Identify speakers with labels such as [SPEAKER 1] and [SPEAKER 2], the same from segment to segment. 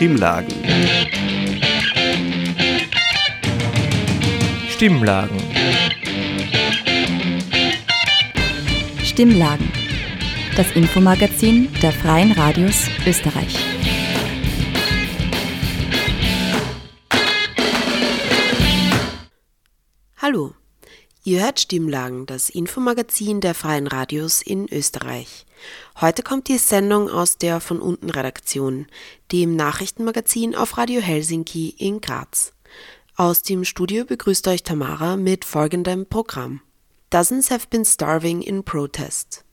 [SPEAKER 1] Stimmlagen. Stimmlagen.
[SPEAKER 2] Stimmlagen. Das Infomagazin der Freien Radios Österreich.
[SPEAKER 3] Hallo, ihr hört Stimmlagen, das Infomagazin der Freien Radios in Österreich. Heute kommt die Sendung aus der von unten Redaktion, dem Nachrichtenmagazin auf Radio Helsinki in Graz. Aus dem Studio begrüßt euch Tamara mit folgendem Programm. Dozens have been starving in protest.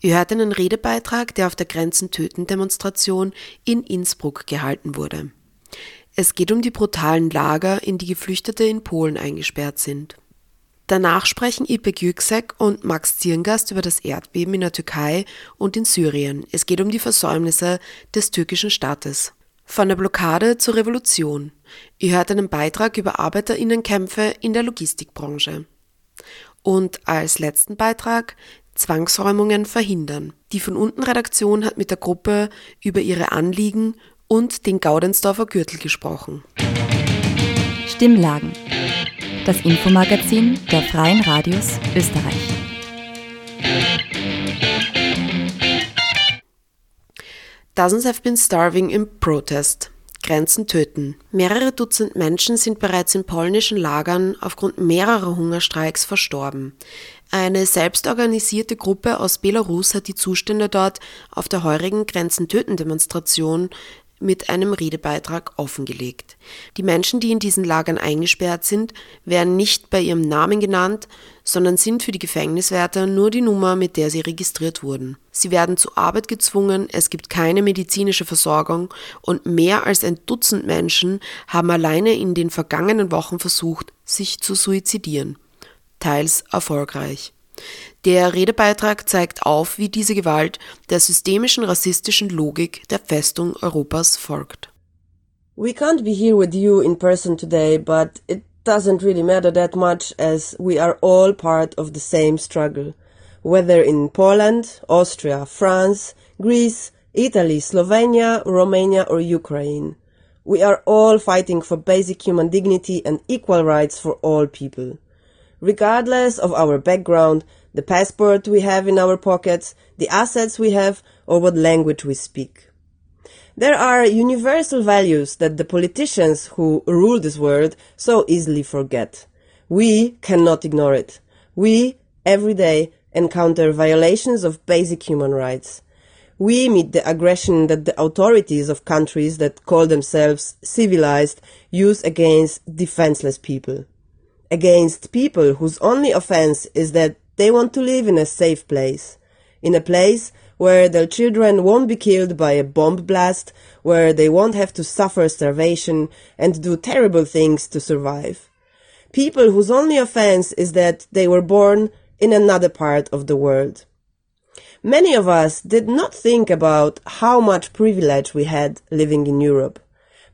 [SPEAKER 3] Ihr hört einen Redebeitrag, der auf der Grenzen töten Demonstration in Innsbruck gehalten wurde. Es geht um die brutalen Lager, in die Geflüchtete in Polen eingesperrt sind. Danach sprechen Ipek Yüksek und Max Zirngast über das Erdbeben in der Türkei und in Syrien. Es geht um die Versäumnisse des türkischen Staates. Von der Blockade zur Revolution. Ihr hört einen Beitrag über Arbeiterinnenkämpfe in der Logistikbranche. Und als letzten Beitrag Zwangsräumungen verhindern. Die von unten Redaktion hat mit der Gruppe über ihre Anliegen und den Gaudensdorfer Gürtel gesprochen.
[SPEAKER 2] Stimmlagen das Infomagazin der Freien Radios Österreich.
[SPEAKER 3] Dozens have been starving in protest. Grenzen töten. Mehrere Dutzend Menschen sind bereits in polnischen Lagern aufgrund mehrerer Hungerstreiks verstorben. Eine selbstorganisierte Gruppe aus Belarus hat die Zustände dort auf der heurigen Grenzen töten Demonstration mit einem Redebeitrag offengelegt. Die Menschen, die in diesen Lagern eingesperrt sind, werden nicht bei ihrem Namen genannt, sondern sind für die Gefängniswärter nur die Nummer, mit der sie registriert wurden. Sie werden zur Arbeit gezwungen, es gibt keine medizinische Versorgung und mehr als ein Dutzend Menschen haben alleine in den vergangenen Wochen versucht, sich zu suizidieren. Teils erfolgreich. Der Redebeitrag zeigt auf, wie diese Gewalt der systemischen rassistischen Logik der Festung Europas folgt.
[SPEAKER 4] We can't be here with you in person today, but it doesn't really matter that much as we are all part of the same struggle. Whether in Poland, Austria, France, Greece, Italy, Slovenia, Romania or Ukraine. We are all fighting for basic human dignity and equal rights for all people. Regardless of our background, the passport we have in our pockets, the assets we have, or what language we speak. There are universal values that the politicians who rule this world so easily forget. We cannot ignore it. We, every day, encounter violations of basic human rights. We meet the aggression that the authorities of countries that call themselves civilized use against defenseless people. Against people whose only offense is that they want to live in a safe place, in a place where their children won't be killed by a bomb blast, where they won't have to suffer starvation and do terrible things to survive. People whose only offense is that they were born in another part of the world. Many of us did not think about how much privilege we had living in Europe.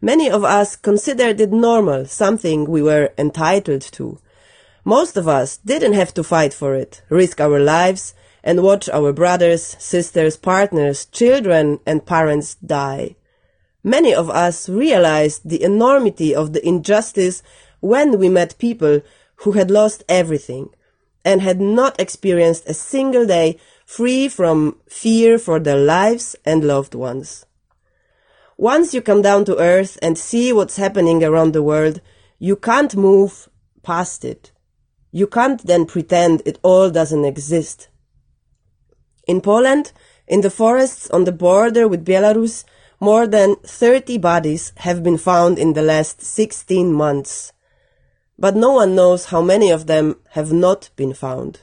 [SPEAKER 4] Many of us considered it normal, something we were entitled to. Most of us didn't have to fight for it, risk our lives, and watch our brothers, sisters, partners, children, and parents die. Many of us realized the enormity of the injustice when we met people who had lost everything and had not experienced a single day free from fear for their lives and loved ones. Once you come down to earth and see what's happening around the world, you can't move past it. You can't then pretend it all doesn't exist. In Poland, in the forests on the border with Belarus, more than 30 bodies have been found in the last 16 months. But no one knows how many of them have not been found.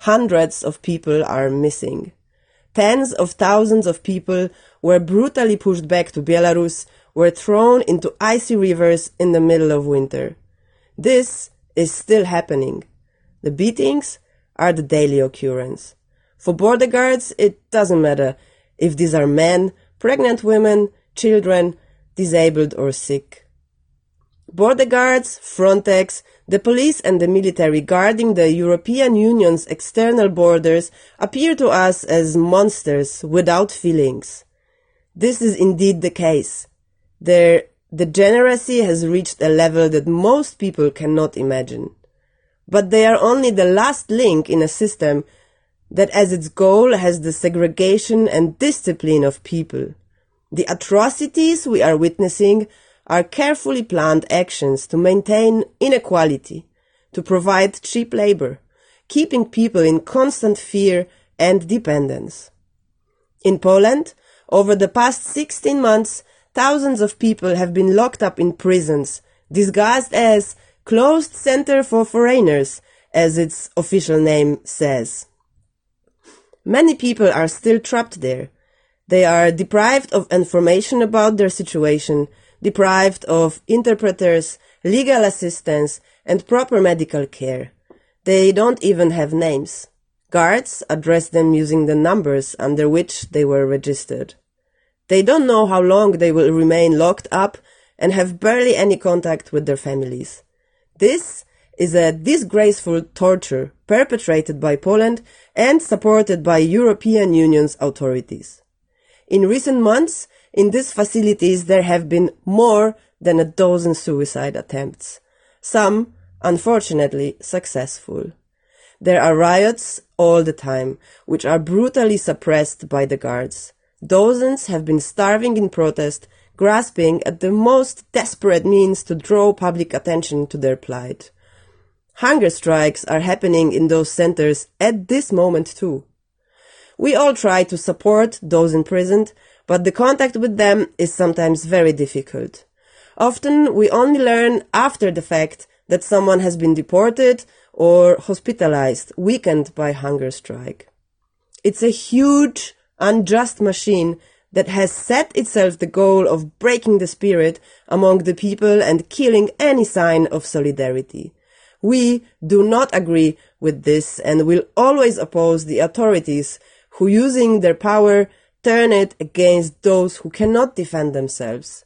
[SPEAKER 4] Hundreds of people are missing. Tens of thousands of people were brutally pushed back to Belarus, were thrown into icy rivers in the middle of winter. This is still happening. The beatings are the daily occurrence. For border guards, it doesn't matter if these are men, pregnant women, children, disabled or sick. Border guards, Frontex, the police and the military guarding the European Union's external borders appear to us as monsters without feelings. This is indeed the case. Their degeneracy has reached a level that most people cannot imagine. But they are only the last link in a system that as its goal has the segregation and discipline of people. The atrocities we are witnessing are carefully planned actions to maintain inequality, to provide cheap labor, keeping people in constant fear and dependence. In Poland, over the past 16 months, thousands of people have been locked up in prisons, disguised as closed center for foreigners, as its official name says. Many people are still trapped there. They are deprived of information about their situation, deprived of interpreters, legal assistance, and proper medical care. They don't even have names. Guards address them using the numbers under which they were registered. They don't know how long they will remain locked up and have barely any contact with their families. This is a disgraceful torture perpetrated by Poland and supported by European Union's authorities. In recent months, in these facilities there have been more than a dozen suicide attempts. Some, unfortunately, successful. There are riots all the time, which are brutally suppressed by the guards. Dozens have been starving in protest, grasping at the most desperate means to draw public attention to their plight. Hunger strikes are happening in those centers at this moment too. We all try to support those imprisoned, but the contact with them is sometimes very difficult. Often we only learn after the fact that someone has been deported or hospitalized, weakened by hunger strike. It's a huge, unjust machine that has set itself the goal of breaking the spirit among the people and killing any sign of solidarity. We do not agree with this and will always oppose the authorities who using their power turn it against those who cannot defend themselves.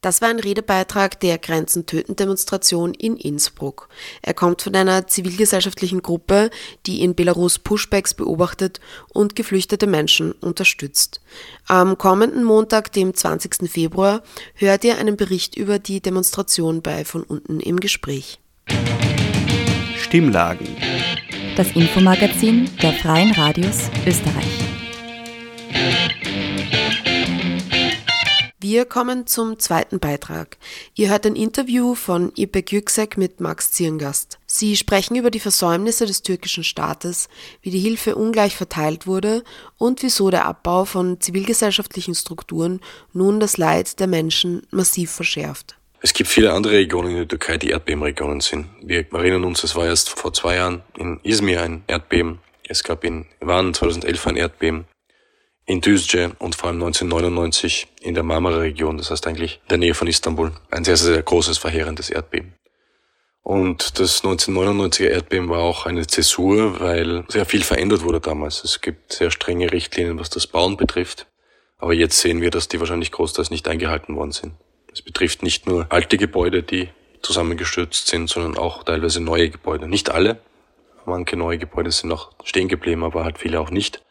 [SPEAKER 3] Das war ein Redebeitrag der Grenzen töten Demonstration in Innsbruck. Er kommt von einer zivilgesellschaftlichen Gruppe, die in Belarus Pushbacks beobachtet und geflüchtete Menschen unterstützt. Am kommenden Montag, dem 20. Februar, hört ihr einen Bericht über die Demonstration bei von unten im Gespräch.
[SPEAKER 2] Stimmlagen. Das Infomagazin der Freien Radios Österreich.
[SPEAKER 3] Wir kommen zum zweiten Beitrag. Ihr hört ein Interview von Ipek Yüksek mit Max Zierngast. Sie sprechen über die Versäumnisse des türkischen Staates, wie die Hilfe ungleich verteilt wurde und wieso der Abbau von zivilgesellschaftlichen Strukturen nun das Leid der Menschen massiv verschärft.
[SPEAKER 1] Es gibt viele andere Regionen in der Türkei, die Erdbebenregionen sind. Wir erinnern uns, es war erst vor zwei Jahren in Izmir ein Erdbeben. Es gab in Van 2011 ein Erdbeben. In Düzce und vor allem 1999 in der Marmara-Region, das heißt eigentlich in der Nähe von Istanbul, ein sehr, sehr großes, verheerendes Erdbeben. Und das 1999er Erdbeben war auch eine Zäsur, weil sehr viel verändert wurde damals. Es gibt sehr strenge Richtlinien, was das Bauen betrifft. Aber jetzt sehen wir, dass die wahrscheinlich großteils nicht eingehalten worden sind. Es betrifft nicht nur alte Gebäude, die zusammengestürzt sind, sondern auch teilweise neue Gebäude. Nicht alle. Manche neue Gebäude sind noch stehen geblieben, aber halt viele auch nicht.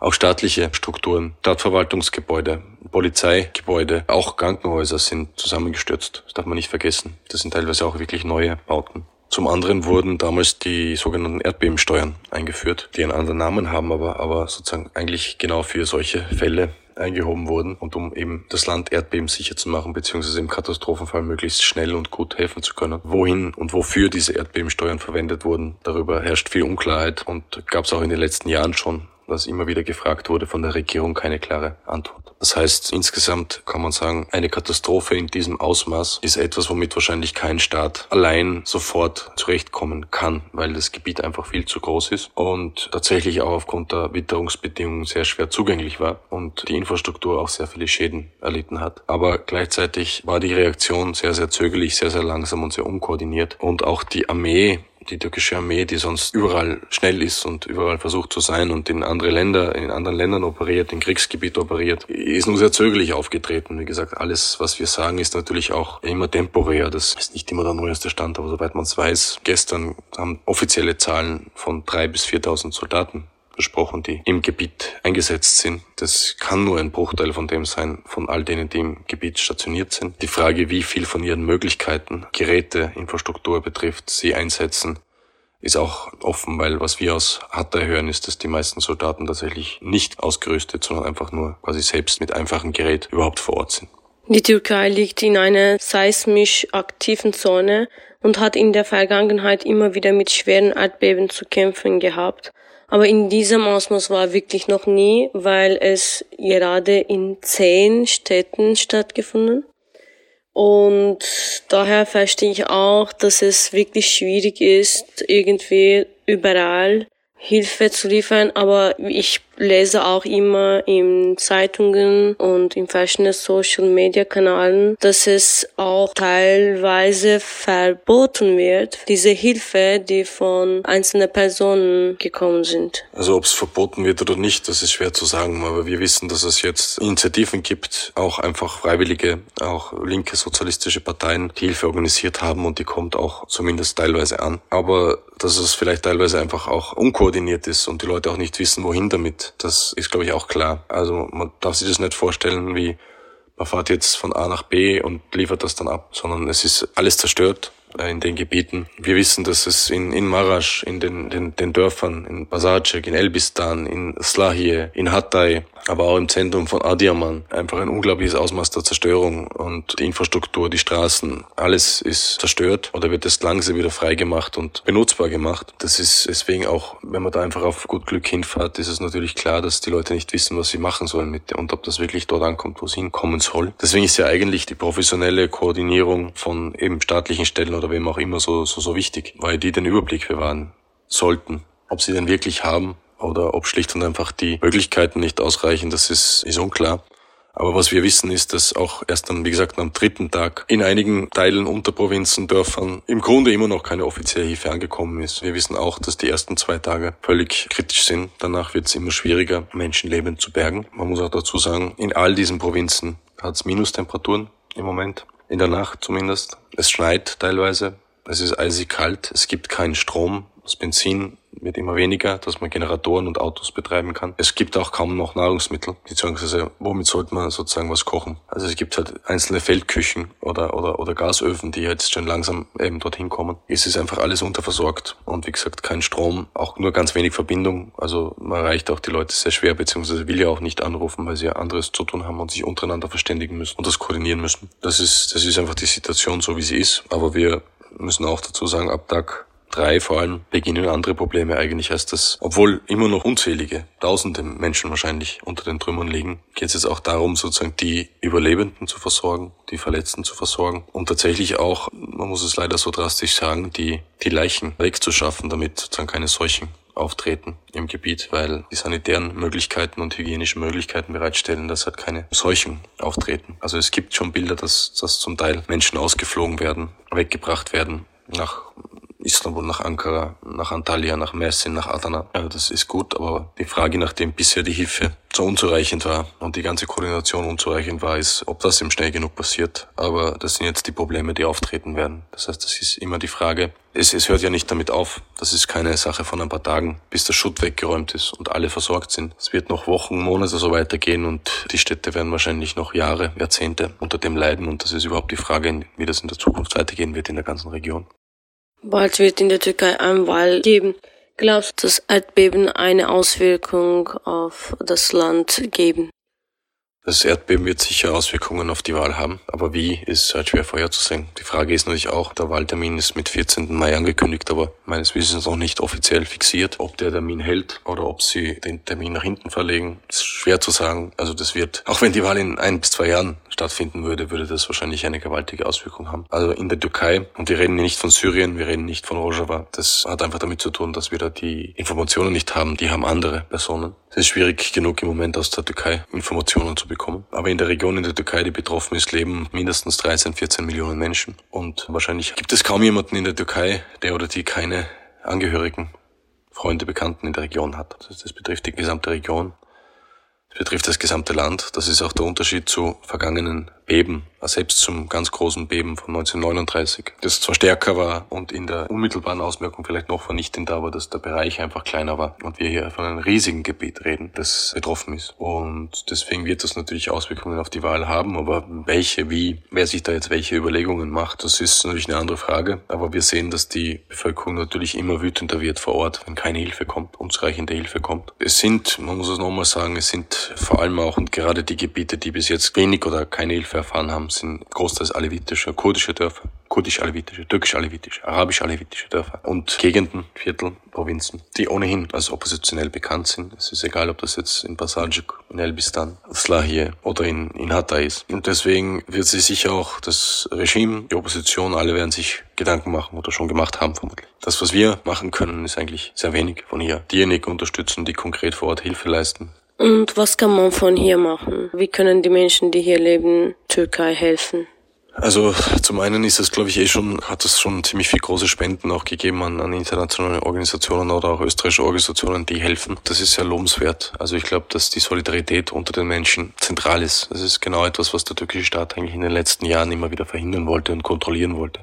[SPEAKER 1] Auch staatliche Strukturen, Stadtverwaltungsgebäude, Polizeigebäude, auch Krankenhäuser sind zusammengestürzt. Das darf man nicht vergessen. Das sind teilweise auch wirklich neue Bauten. Zum anderen wurden damals die sogenannten Erdbebensteuern eingeführt, die einen anderen Namen haben, aber, aber sozusagen eigentlich genau für solche Fälle eingehoben wurden und um eben das Land erdbebensicher zu machen, beziehungsweise im Katastrophenfall möglichst schnell und gut helfen zu können. Wohin und wofür diese Erdbebensteuern verwendet wurden, darüber herrscht viel Unklarheit und gab es auch in den letzten Jahren schon was immer wieder gefragt wurde, von der Regierung keine klare Antwort. Das heißt, insgesamt kann man sagen, eine Katastrophe in diesem Ausmaß ist etwas, womit wahrscheinlich kein Staat allein sofort zurechtkommen kann, weil das Gebiet einfach viel zu groß ist und tatsächlich auch aufgrund der Witterungsbedingungen sehr schwer zugänglich war und die Infrastruktur auch sehr viele Schäden erlitten hat. Aber gleichzeitig war die Reaktion sehr, sehr zögerlich, sehr, sehr langsam und sehr unkoordiniert und auch die Armee die türkische Armee, die sonst überall schnell ist und überall versucht zu sein und in andere Länder, in anderen Ländern operiert, in Kriegsgebiet operiert, ist nur sehr zögerlich aufgetreten. Wie gesagt, alles, was wir sagen, ist natürlich auch immer temporär. Das ist nicht immer der neueste Stand, aber soweit man es weiß, gestern haben offizielle Zahlen von drei bis 4.000 Soldaten besprochen, die im Gebiet eingesetzt sind. Das kann nur ein Bruchteil von dem sein, von all denen, die im Gebiet stationiert sind. Die Frage, wie viel von ihren Möglichkeiten, Geräte, Infrastruktur betrifft, sie einsetzen, ist auch offen, weil was wir aus Hatta hören, ist, dass die meisten Soldaten tatsächlich nicht ausgerüstet, sondern einfach nur quasi selbst mit einfachem Gerät überhaupt vor Ort sind.
[SPEAKER 5] Die Türkei liegt in einer seismisch aktiven Zone und hat in der Vergangenheit immer wieder mit schweren Erdbeben zu kämpfen gehabt. Aber in diesem Ausmaß war wirklich noch nie, weil es gerade in zehn Städten stattgefunden. Und daher verstehe ich auch, dass es wirklich schwierig ist, irgendwie überall Hilfe zu liefern, aber ich lese auch immer in Zeitungen und in verschiedenen Social Media Kanälen, dass es auch teilweise verboten wird, diese Hilfe, die von einzelnen Personen gekommen sind.
[SPEAKER 1] Also ob es verboten wird oder nicht, das ist schwer zu sagen, aber wir wissen, dass es jetzt Initiativen gibt, auch einfach Freiwillige, auch linke sozialistische Parteien, die Hilfe organisiert haben und die kommt auch zumindest teilweise an. Aber dass es vielleicht teilweise einfach auch unkoordiniert ist und die Leute auch nicht wissen, wohin damit das ist, glaube ich, auch klar. Also man darf sich das nicht vorstellen, wie man fährt jetzt von A nach B und liefert das dann ab, sondern es ist alles zerstört äh, in den Gebieten. Wir wissen, dass es in, in Marasch, in den, den, den Dörfern, in Basacek, in Elbistan, in Slahie, in Hatay, aber auch im Zentrum von Adiaman einfach ein unglaubliches Ausmaß der Zerstörung und die Infrastruktur, die Straßen, alles ist zerstört oder wird erst langsam wieder freigemacht und benutzbar gemacht. Das ist deswegen auch, wenn man da einfach auf gut Glück hinfährt, ist es natürlich klar, dass die Leute nicht wissen, was sie machen sollen mit und ob das wirklich dort ankommt, wo es hinkommen soll. Deswegen ist ja eigentlich die professionelle Koordinierung von eben staatlichen Stellen oder wem auch immer so, so, so wichtig, weil die den Überblick bewahren sollten. Ob sie den wirklich haben, oder ob schlicht und einfach die Möglichkeiten nicht ausreichen, das ist, ist unklar. Aber was wir wissen ist, dass auch erst am, wie gesagt, am dritten Tag in einigen Teilen, Unterprovinzen, Dörfern im Grunde immer noch keine offizielle Hilfe angekommen ist. Wir wissen auch, dass die ersten zwei Tage völlig kritisch sind. Danach wird es immer schwieriger, Menschenleben zu bergen. Man muss auch dazu sagen, in all diesen Provinzen hat es Minustemperaturen im Moment. In der Nacht zumindest. Es schneit teilweise. Es ist eisig kalt. Es gibt keinen Strom. Das Benzin wird immer weniger, dass man Generatoren und Autos betreiben kann. Es gibt auch kaum noch Nahrungsmittel, beziehungsweise womit sollte man sozusagen was kochen. Also es gibt halt einzelne Feldküchen oder, oder, oder Gasöfen, die jetzt schon langsam eben dorthin kommen. Es ist einfach alles unterversorgt und wie gesagt kein Strom, auch nur ganz wenig Verbindung. Also man erreicht auch die Leute sehr schwer, beziehungsweise will ja auch nicht anrufen, weil sie ja anderes zu tun haben und sich untereinander verständigen müssen und das koordinieren müssen. Das ist, das ist einfach die Situation so, wie sie ist. Aber wir müssen auch dazu sagen, ab Tag drei vor allem beginnen andere Probleme eigentlich erst das, obwohl immer noch unzählige, tausende Menschen wahrscheinlich unter den Trümmern liegen, geht es jetzt auch darum, sozusagen die Überlebenden zu versorgen, die Verletzten zu versorgen und tatsächlich auch, man muss es leider so drastisch sagen, die, die Leichen wegzuschaffen, damit sozusagen keine Seuchen auftreten im Gebiet, weil die sanitären Möglichkeiten und hygienischen Möglichkeiten bereitstellen, dass halt keine Seuchen auftreten. Also es gibt schon Bilder, dass, dass zum Teil Menschen ausgeflogen werden, weggebracht werden nach Istanbul, nach Ankara, nach Antalya, nach Mersin, nach Adana. Also das ist gut, aber die Frage, nachdem bisher die Hilfe so unzureichend war und die ganze Koordination unzureichend war, ist, ob das eben schnell genug passiert. Aber das sind jetzt die Probleme, die auftreten werden. Das heißt, das ist immer die Frage. Es, es hört ja nicht damit auf. Das ist keine Sache von ein paar Tagen, bis der Schutt weggeräumt ist und alle versorgt sind. Es wird noch Wochen, Monate so weitergehen und die Städte werden wahrscheinlich noch Jahre, Jahrzehnte unter dem leiden. Und das ist überhaupt die Frage, wie das in der Zukunft weitergehen wird in der ganzen Region.
[SPEAKER 5] Bald wird in der Türkei ein Wahl geben. Glaubst du, dass Erdbeben eine Auswirkung auf das Land geben?
[SPEAKER 1] Das Erdbeben wird sicher Auswirkungen auf die Wahl haben, aber wie ist halt schwer vorherzusehen. Die Frage ist natürlich auch, der Wahltermin ist mit 14. Mai angekündigt, aber meines Wissens noch nicht offiziell fixiert. Ob der Termin hält oder ob sie den Termin nach hinten verlegen, ist schwer zu sagen. Also das wird, auch wenn die Wahl in ein bis zwei Jahren stattfinden würde, würde das wahrscheinlich eine gewaltige Auswirkung haben. Also in der Türkei, und wir reden nicht von Syrien, wir reden nicht von Rojava, das hat einfach damit zu tun, dass wir da die Informationen nicht haben, die haben andere Personen. Es ist schwierig genug im Moment aus der Türkei Informationen zu bekommen. Aber in der Region in der Türkei, die betroffen ist, leben mindestens 13, 14 Millionen Menschen. Und wahrscheinlich gibt es kaum jemanden in der Türkei, der oder die keine Angehörigen, Freunde, Bekannten in der Region hat. Das, das betrifft die gesamte Region. Betrifft das gesamte Land. Das ist auch der Unterschied zu vergangenen Beben, selbst zum ganz großen Beben von 1939, das zwar stärker war und in der unmittelbaren Auswirkung vielleicht noch vernichtender, aber dass der Bereich einfach kleiner war und wir hier von einem riesigen Gebiet reden, das betroffen ist. Und deswegen wird das natürlich Auswirkungen auf die Wahl haben, aber welche, wie, wer sich da jetzt welche Überlegungen macht, das ist natürlich eine andere Frage. Aber wir sehen, dass die Bevölkerung natürlich immer wütender wird vor Ort, wenn keine Hilfe kommt, unzureichende Hilfe kommt. Es sind, man muss es nochmal sagen, es sind vor allem auch und gerade die Gebiete, die bis jetzt wenig oder keine Hilfe erfahren haben, sind großteils alevitische, kurdische Dörfer, kurdisch-alevitische, türkisch-alevitische, arabisch-alevitische Dörfer und Gegenden, Viertel, Provinzen, die ohnehin als oppositionell bekannt sind. Es ist egal, ob das jetzt in Basarjuk, in Elbistan, Slahie oder in, in Hatay ist. Und deswegen wird sich sicher auch das Regime, die Opposition, alle werden sich Gedanken machen oder schon gemacht haben vermutlich. Das, was wir machen können, ist eigentlich sehr wenig von hier. Diejenigen unterstützen, die konkret vor Ort Hilfe leisten,
[SPEAKER 5] und was kann man von hier machen? Wie können die Menschen, die hier leben, Türkei helfen?
[SPEAKER 1] Also zum einen ist es, glaube ich, eh schon, hat es schon ziemlich viel große Spenden auch gegeben an, an internationale Organisationen oder auch österreichische Organisationen, die helfen. Das ist sehr lobenswert. Also ich glaube, dass die Solidarität unter den Menschen zentral ist. Das ist genau etwas, was der türkische Staat eigentlich in den letzten Jahren immer wieder verhindern wollte und kontrollieren wollte.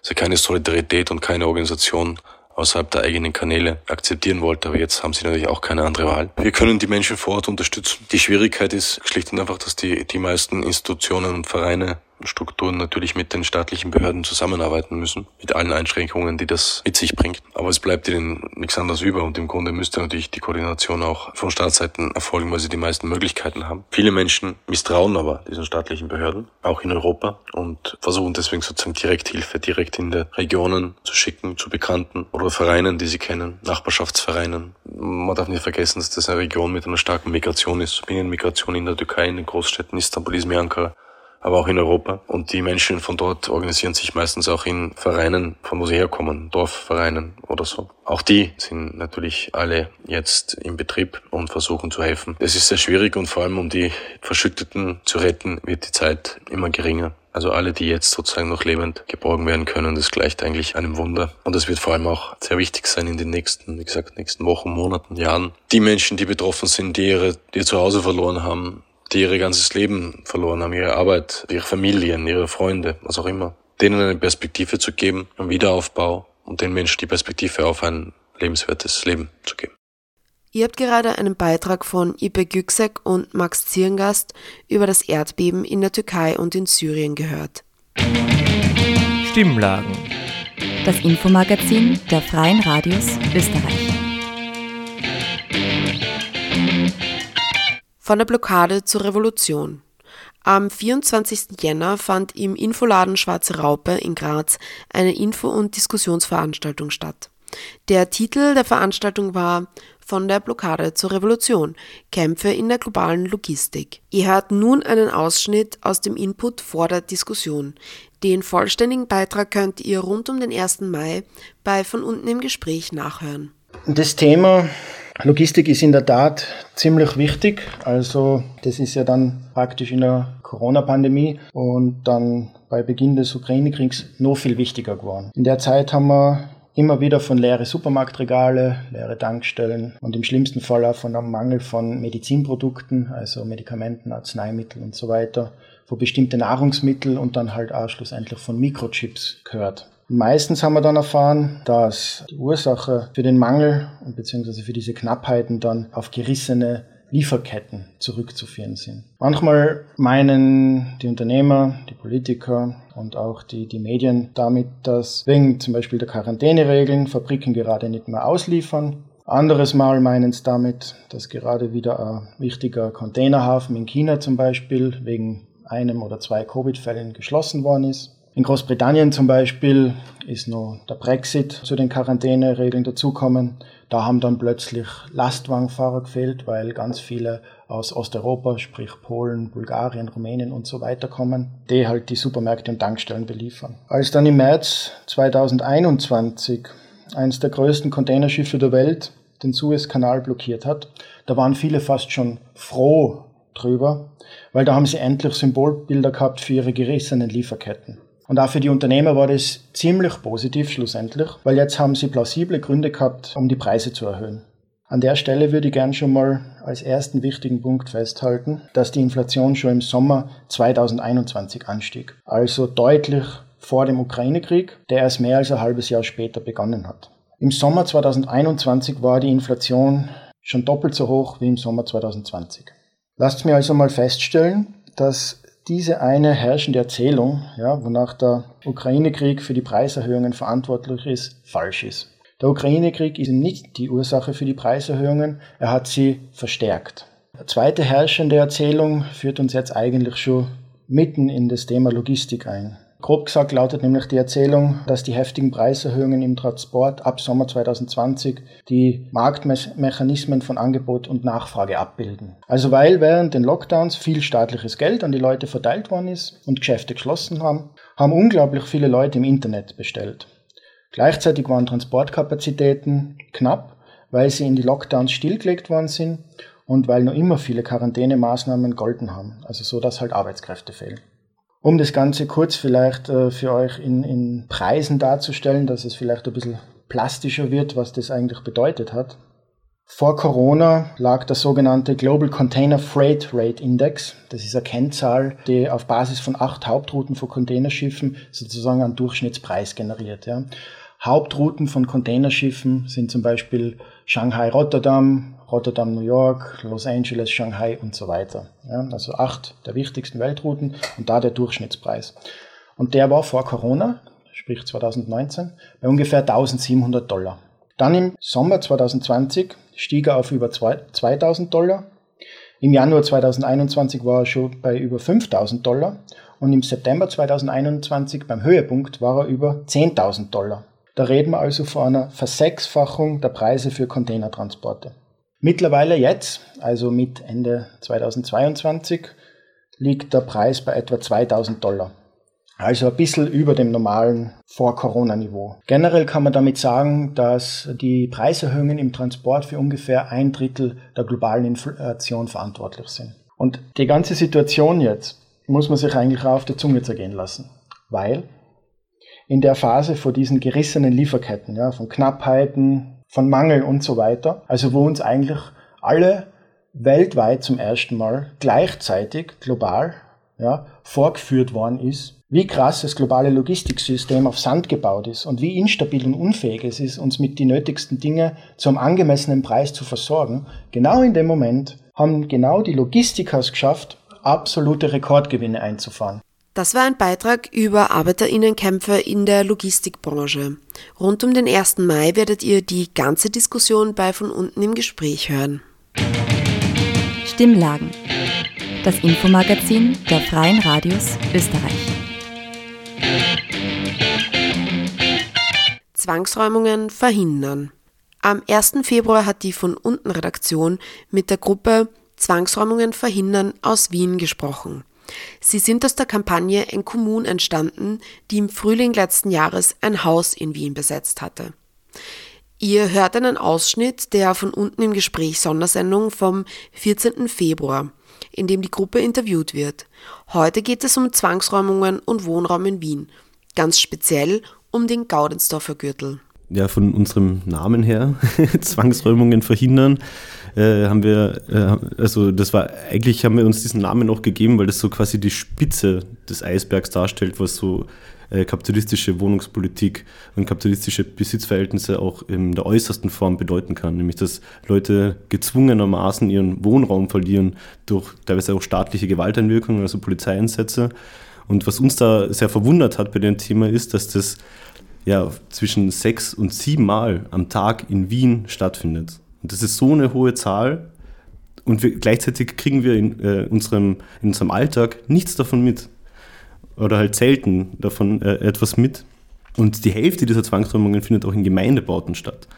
[SPEAKER 1] Also keine Solidarität und keine Organisation außerhalb der eigenen Kanäle akzeptieren wollte, aber jetzt haben sie natürlich auch keine andere Wahl. Wir können die Menschen vor Ort unterstützen. Die Schwierigkeit ist schlicht und einfach, dass die, die meisten Institutionen und Vereine Strukturen natürlich mit den staatlichen Behörden zusammenarbeiten müssen, mit allen Einschränkungen, die das mit sich bringt. Aber es bleibt ihnen nichts anderes über und im Grunde müsste natürlich die Koordination auch von Staatsseiten erfolgen, weil sie die meisten Möglichkeiten haben. Viele Menschen misstrauen aber diesen staatlichen Behörden, auch in Europa, und versuchen deswegen sozusagen Direkthilfe direkt in der Regionen zu schicken, zu Bekannten oder Vereinen, die sie kennen, Nachbarschaftsvereinen. Man darf nicht vergessen, dass das eine Region mit einer starken Migration ist. Binnenmigration in der Türkei, in den Großstädten Istanbul, Izmir, Ankara aber auch in Europa. Und die Menschen von dort organisieren sich meistens auch in Vereinen, von wo sie herkommen, Dorfvereinen oder so. Auch die sind natürlich alle jetzt im Betrieb und versuchen zu helfen. Es ist sehr schwierig und vor allem um die Verschütteten zu retten, wird die Zeit immer geringer. Also alle, die jetzt sozusagen noch lebend geborgen werden können, das gleicht eigentlich einem Wunder. Und es wird vor allem auch sehr wichtig sein in den nächsten, wie gesagt, nächsten Wochen, Monaten, Jahren. Die Menschen, die betroffen sind, die ihre, die ihr Zuhause verloren haben, die ihr ganzes Leben verloren haben, ihre Arbeit, ihre Familien, ihre Freunde, was auch immer, denen eine Perspektive zu geben, einen Wiederaufbau und den Menschen die Perspektive auf ein lebenswertes Leben zu geben.
[SPEAKER 3] Ihr habt gerade einen Beitrag von Ipe Güksek und Max Zierngast über das Erdbeben in der Türkei und in Syrien gehört.
[SPEAKER 2] Stimmlagen. Das Infomagazin der Freien Radios Österreich.
[SPEAKER 3] Von der Blockade zur Revolution. Am 24. Jänner fand im Infoladen Schwarze Raupe in Graz eine Info- und Diskussionsveranstaltung statt. Der Titel der Veranstaltung war Von der Blockade zur Revolution Kämpfe in der globalen Logistik. Ihr hört nun einen Ausschnitt aus dem Input vor der Diskussion. Den vollständigen Beitrag könnt ihr rund um den 1. Mai bei Von unten im Gespräch nachhören.
[SPEAKER 6] Das Thema Logistik ist in der Tat ziemlich wichtig. Also das ist ja dann praktisch in der Corona-Pandemie und dann bei Beginn des Ukraine-Kriegs noch viel wichtiger geworden. In der Zeit haben wir immer wieder von leere Supermarktregale, leere Tankstellen und im schlimmsten Fall auch von einem Mangel von Medizinprodukten, also Medikamenten, Arzneimittel und so weiter, von bestimmten Nahrungsmitteln und dann halt auch schlussendlich von Mikrochips gehört. Meistens haben wir dann erfahren, dass die Ursache für den Mangel beziehungsweise für diese Knappheiten dann auf gerissene Lieferketten zurückzuführen sind. Manchmal meinen die Unternehmer, die Politiker und auch die, die Medien damit, dass wegen zum Beispiel der Quarantäneregeln Fabriken gerade nicht mehr ausliefern. Anderes Mal meinen es damit, dass gerade wieder ein wichtiger Containerhafen in China zum Beispiel wegen einem oder zwei Covid-Fällen geschlossen worden ist. In Großbritannien zum Beispiel ist nur der Brexit zu den Quarantäneregeln dazukommen. Da haben dann plötzlich Lastwagenfahrer gefehlt, weil ganz viele aus Osteuropa, sprich Polen, Bulgarien, Rumänien und so weiter kommen, die halt die Supermärkte und Tankstellen beliefern. Als dann im März 2021 eines der größten Containerschiffe der Welt den Suezkanal blockiert hat, da waren viele fast schon froh drüber, weil da haben sie endlich Symbolbilder gehabt für ihre gerissenen Lieferketten. Und auch für die Unternehmer war das ziemlich positiv schlussendlich, weil jetzt haben sie plausible Gründe gehabt, um die Preise zu erhöhen. An der Stelle würde ich gern schon mal als ersten wichtigen Punkt festhalten, dass die Inflation schon im Sommer 2021 anstieg. Also deutlich vor dem Ukraine-Krieg, der erst mehr als ein halbes Jahr später begonnen hat. Im Sommer 2021 war die Inflation schon doppelt so hoch wie im Sommer 2020. Lasst mir also mal feststellen, dass diese eine herrschende Erzählung, ja, wonach der Ukraine-Krieg für die Preiserhöhungen verantwortlich ist, falsch ist. Der Ukraine-Krieg ist nicht die Ursache für die Preiserhöhungen, er hat sie verstärkt. Eine zweite herrschende Erzählung führt uns jetzt eigentlich schon mitten in das Thema Logistik ein. Grob gesagt lautet nämlich die Erzählung, dass die heftigen Preiserhöhungen im Transport ab Sommer 2020 die Marktmechanismen von Angebot und Nachfrage abbilden. Also weil während den Lockdowns viel staatliches Geld an die Leute verteilt worden ist und Geschäfte geschlossen haben, haben unglaublich viele Leute im Internet bestellt. Gleichzeitig waren Transportkapazitäten knapp, weil sie in die Lockdowns stillgelegt worden sind und weil noch immer viele Quarantänemaßnahmen golden haben, also so, dass halt Arbeitskräfte fehlen. Um das Ganze kurz vielleicht äh, für euch in, in Preisen darzustellen, dass es vielleicht ein bisschen plastischer wird, was das eigentlich bedeutet hat. Vor Corona lag der sogenannte Global Container Freight Rate Index. Das ist eine Kennzahl, die auf Basis von acht Hauptrouten von Containerschiffen sozusagen einen Durchschnittspreis generiert. Ja. Hauptrouten von Containerschiffen sind zum Beispiel Shanghai-Rotterdam, Rotterdam, New York, Los Angeles, Shanghai und so weiter. Ja, also acht der wichtigsten Weltrouten und da der Durchschnittspreis. Und der war vor Corona, sprich 2019, bei ungefähr 1700 Dollar. Dann im Sommer 2020 stieg er auf über 2000 Dollar. Im Januar 2021 war er schon bei über 5000 Dollar und im September 2021 beim Höhepunkt war er über 10.000 Dollar. Da reden wir also von einer Versechsfachung der Preise für Containertransporte. Mittlerweile jetzt, also mit Ende 2022, liegt der Preis bei etwa 2000 Dollar. Also ein bisschen über dem normalen Vor-Corona-Niveau. Generell kann man damit sagen, dass die Preiserhöhungen im Transport für ungefähr ein Drittel der globalen Inflation verantwortlich sind. Und die ganze Situation jetzt muss man sich eigentlich auch auf der Zunge zergehen lassen. Weil in der Phase vor diesen gerissenen Lieferketten, ja, von Knappheiten, von Mangel und so weiter, also wo uns eigentlich alle weltweit zum ersten Mal gleichzeitig global ja, vorgeführt worden ist, wie krass das globale Logistiksystem auf Sand gebaut ist und wie instabil und unfähig es ist, uns mit den nötigsten Dingen zum angemessenen Preis zu versorgen, genau in dem Moment haben genau die Logistikers geschafft, absolute Rekordgewinne einzufahren.
[SPEAKER 3] Das war ein Beitrag über Arbeiterinnenkämpfe in der Logistikbranche. Rund um den 1. Mai werdet ihr die ganze Diskussion bei von unten im Gespräch hören.
[SPEAKER 2] Stimmlagen. Das Infomagazin der Freien Radios Österreich.
[SPEAKER 3] Zwangsräumungen verhindern. Am 1. Februar hat die von unten Redaktion mit der Gruppe Zwangsräumungen verhindern aus Wien gesprochen. Sie sind aus der Kampagne En Kommun entstanden, die im Frühling letzten Jahres ein Haus in Wien besetzt hatte. Ihr hört einen Ausschnitt der von unten im Gespräch Sondersendung vom 14. Februar, in dem die Gruppe interviewt wird. Heute geht es um Zwangsräumungen und Wohnraum in Wien, ganz speziell um den Gaudensdorfer Gürtel.
[SPEAKER 7] Ja, von unserem Namen her, Zwangsräumungen verhindern, äh, haben wir, äh, also das war, eigentlich haben wir uns diesen Namen auch gegeben, weil das so quasi die Spitze des Eisbergs darstellt, was so äh, kapitalistische Wohnungspolitik und kapitalistische Besitzverhältnisse auch in der äußersten Form bedeuten kann, nämlich dass Leute gezwungenermaßen ihren Wohnraum verlieren durch teilweise auch staatliche Gewalteinwirkungen, also Polizeieinsätze. Und was uns da sehr verwundert hat bei dem Thema ist, dass das ja zwischen sechs und sieben Mal am Tag in Wien stattfindet. Und das ist so eine hohe Zahl. Und wir, gleichzeitig kriegen wir in, äh, unserem, in unserem Alltag nichts davon mit. Oder halt selten davon äh, etwas mit. Und die Hälfte dieser Zwangsräumungen findet auch in Gemeindebauten statt.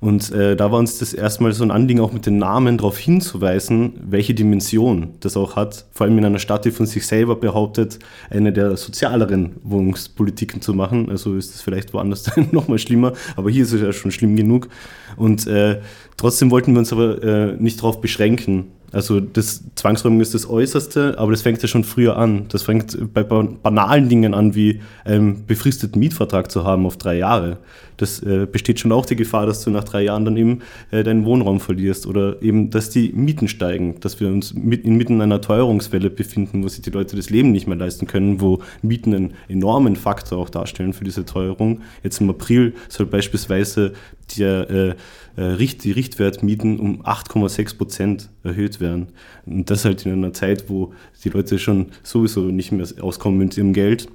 [SPEAKER 7] Und äh, da war uns das erstmal so ein Anliegen, auch mit den Namen darauf hinzuweisen, welche Dimension das auch hat. Vor allem in einer Stadt, die von sich selber behauptet, eine der sozialeren Wohnungspolitiken zu machen. Also ist es vielleicht woanders nochmal schlimmer, aber hier ist es ja schon schlimm genug. Und äh, trotzdem wollten wir uns aber äh, nicht darauf beschränken, Also das Zwangsräumung ist das Äußerste, aber das fängt ja schon früher an. Das fängt bei banalen Dingen an, wie einen befristeten Mietvertrag zu haben auf drei Jahre. Das äh, besteht schon auch die Gefahr, dass du nach drei Jahren dann eben äh, deinen Wohnraum verlierst oder eben, dass die Mieten steigen, dass wir uns mit, inmitten einer Teuerungswelle befinden, wo sich die Leute das Leben nicht mehr leisten können, wo Mieten einen enormen Faktor auch darstellen für diese Teuerung. Jetzt im April soll beispielsweise der, äh, äh die Richtwertmieten um 8,6 Prozent erhöht werden. Und das halt in einer Zeit, wo die Leute schon sowieso nicht mehr auskommen mit ihrem Geld.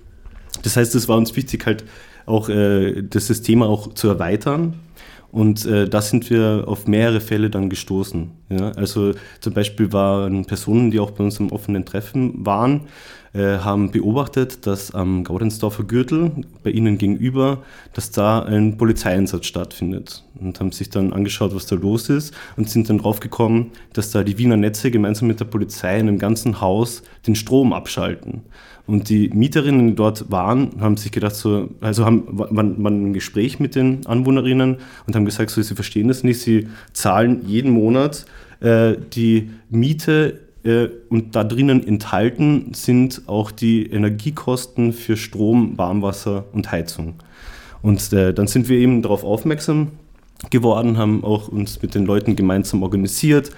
[SPEAKER 7] Das heißt, es war uns wichtig, halt auch äh, das Thema auch zu erweitern. Und äh, da sind wir auf mehrere Fälle dann gestoßen. Ja? Also zum Beispiel waren Personen, die auch bei uns im offenen Treffen waren, äh, haben beobachtet, dass am Gaudensdorfer Gürtel bei ihnen gegenüber, dass da ein Polizeieinsatz stattfindet. Und haben sich dann angeschaut, was da los ist und sind dann draufgekommen, dass da die Wiener Netze gemeinsam mit der Polizei in einem ganzen Haus den Strom abschalten. Und die Mieterinnen, die dort waren, haben sich gedacht, so, also haben, waren, waren im Gespräch mit den Anwohnerinnen und haben gesagt, so, sie verstehen das nicht, sie zahlen jeden Monat äh, die Miete und da drinnen enthalten sind auch die Energiekosten für Strom, Warmwasser und Heizung. Und äh, dann sind wir eben darauf aufmerksam geworden, haben auch uns mit den Leuten gemeinsam organisiert,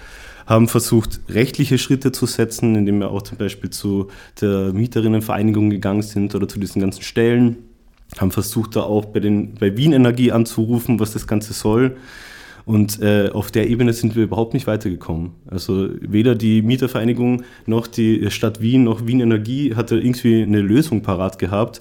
[SPEAKER 7] haben versucht, rechtliche Schritte zu setzen, indem wir auch zum Beispiel zu der Mieterinnenvereinigung gegangen sind oder zu diesen ganzen Stellen, haben versucht, da auch bei, den, bei Wien Energie anzurufen, was das Ganze soll. Und äh, auf der Ebene sind wir überhaupt nicht weitergekommen. Also weder die Mietervereinigung noch die Stadt Wien noch Wien Energie hatte irgendwie eine Lösung parat gehabt.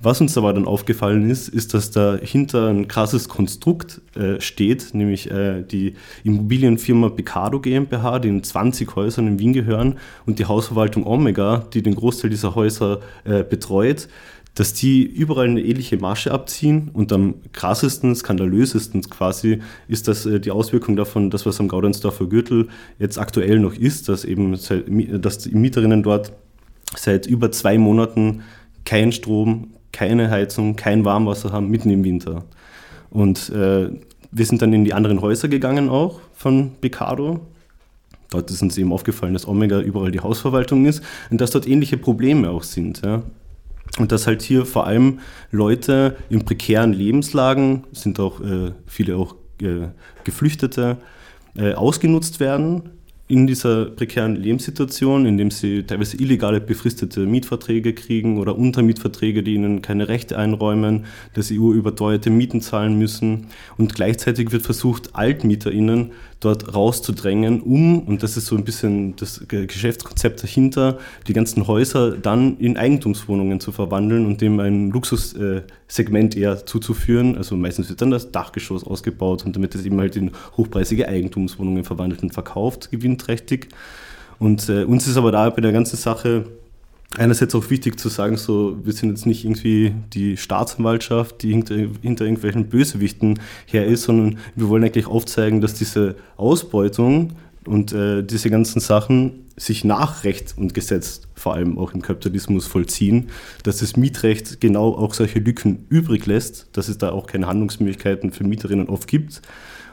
[SPEAKER 7] Was uns aber dann aufgefallen ist, ist, dass dahinter ein krasses Konstrukt äh, steht, nämlich äh, die Immobilienfirma Picado GmbH, die in 20 Häusern in Wien gehören, und die Hausverwaltung Omega, die den Großteil dieser Häuser äh, betreut dass die überall eine ähnliche Masche abziehen und am krassesten, skandalösesten quasi ist das äh, die Auswirkung davon, das was am Gaudensdorfer Gürtel jetzt aktuell noch ist, dass eben dass die Mieterinnen dort seit über zwei Monaten kein Strom, keine Heizung, kein Warmwasser haben, mitten im Winter. Und äh, wir sind dann in die anderen Häuser gegangen auch von Becado. Dort ist uns eben aufgefallen, dass Omega überall die Hausverwaltung ist und dass dort ähnliche Probleme auch sind. Ja. Und dass halt hier vor allem Leute in prekären Lebenslagen, sind auch äh, viele auch äh, Geflüchtete, äh, ausgenutzt werden in dieser prekären Lebenssituation, indem sie teilweise illegale befristete Mietverträge kriegen oder Untermietverträge, die ihnen keine Rechte einräumen, dass sie überteuerte Mieten zahlen müssen. Und gleichzeitig wird versucht, AltmieterInnen dort rauszudrängen, um, und das ist so ein bisschen das Geschäftskonzept dahinter, die ganzen Häuser dann in Eigentumswohnungen zu verwandeln und dem ein Luxussegment eher zuzuführen. Also meistens wird dann das Dachgeschoss ausgebaut und damit es eben halt in hochpreisige Eigentumswohnungen verwandelt und verkauft, gewinnträchtig. Und äh, uns ist aber da bei der ganzen Sache einerseits auch wichtig zu sagen, so, wir sind jetzt nicht irgendwie die Staatsanwaltschaft, die hinter, hinter irgendwelchen Bösewichten her ist, sondern wir wollen eigentlich aufzeigen, dass diese Ausbeutung und äh, diese ganzen Sachen sich nach Recht und Gesetz vor allem auch im Kapitalismus vollziehen, dass das Mietrecht genau auch solche Lücken übrig lässt, dass es da auch keine Handlungsmöglichkeiten für Mieterinnen oft gibt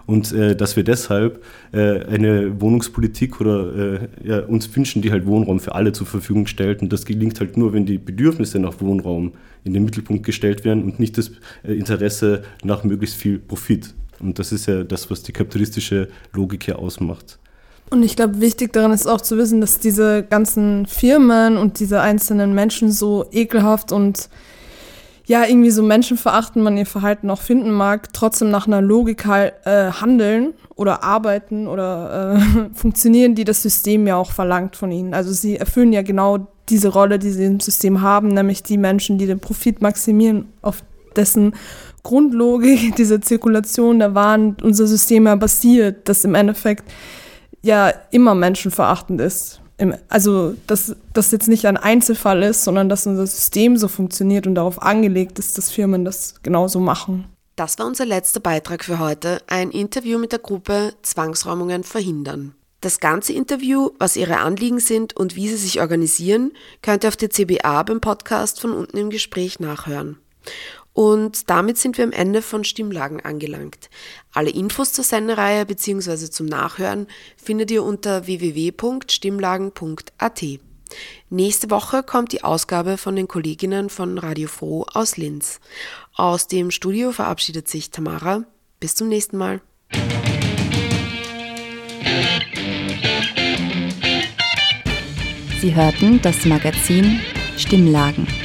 [SPEAKER 7] und äh, dass wir deshalb äh, eine Wohnungspolitik oder äh, ja, uns wünschen, die halt Wohnraum für alle zur Verfügung stellt. Und das gelingt halt nur, wenn die Bedürfnisse nach Wohnraum in den Mittelpunkt gestellt werden und nicht das äh, Interesse nach möglichst viel Profit. Und das ist ja das, was die kapitalistische Logik hier ausmacht.
[SPEAKER 8] Und ich glaube, wichtig daran ist auch zu wissen, dass diese ganzen Firmen und diese einzelnen Menschen so ekelhaft und ja, irgendwie so menschenverachten man ihr Verhalten auch finden mag, trotzdem nach einer Logik halt, äh, handeln oder arbeiten oder äh, funktionieren, die das System ja auch verlangt von ihnen. Also sie erfüllen ja genau diese Rolle, die sie im System haben, nämlich die Menschen, die den Profit maximieren, auf dessen Grundlogik diese Zirkulation der Waren unser System ja basiert, das im Endeffekt ja immer menschenverachtend ist also dass das jetzt nicht ein Einzelfall ist, sondern dass unser System so funktioniert und darauf angelegt ist, dass Firmen das genauso machen.
[SPEAKER 3] Das war unser letzter Beitrag für heute, ein Interview mit der Gruppe Zwangsräumungen verhindern. Das ganze Interview, was ihre Anliegen sind und wie sie sich organisieren, könnt ihr auf der CBA beim Podcast von unten im Gespräch nachhören. Und damit sind wir am Ende von Stimmlagen angelangt. Alle Infos zur Sendereihe bzw. zum Nachhören findet ihr unter www.stimmlagen.at. Nächste Woche kommt die Ausgabe von den Kolleginnen von Radio Froh aus Linz. Aus dem Studio verabschiedet sich Tamara. Bis zum nächsten Mal.
[SPEAKER 2] Sie hörten das Magazin Stimmlagen.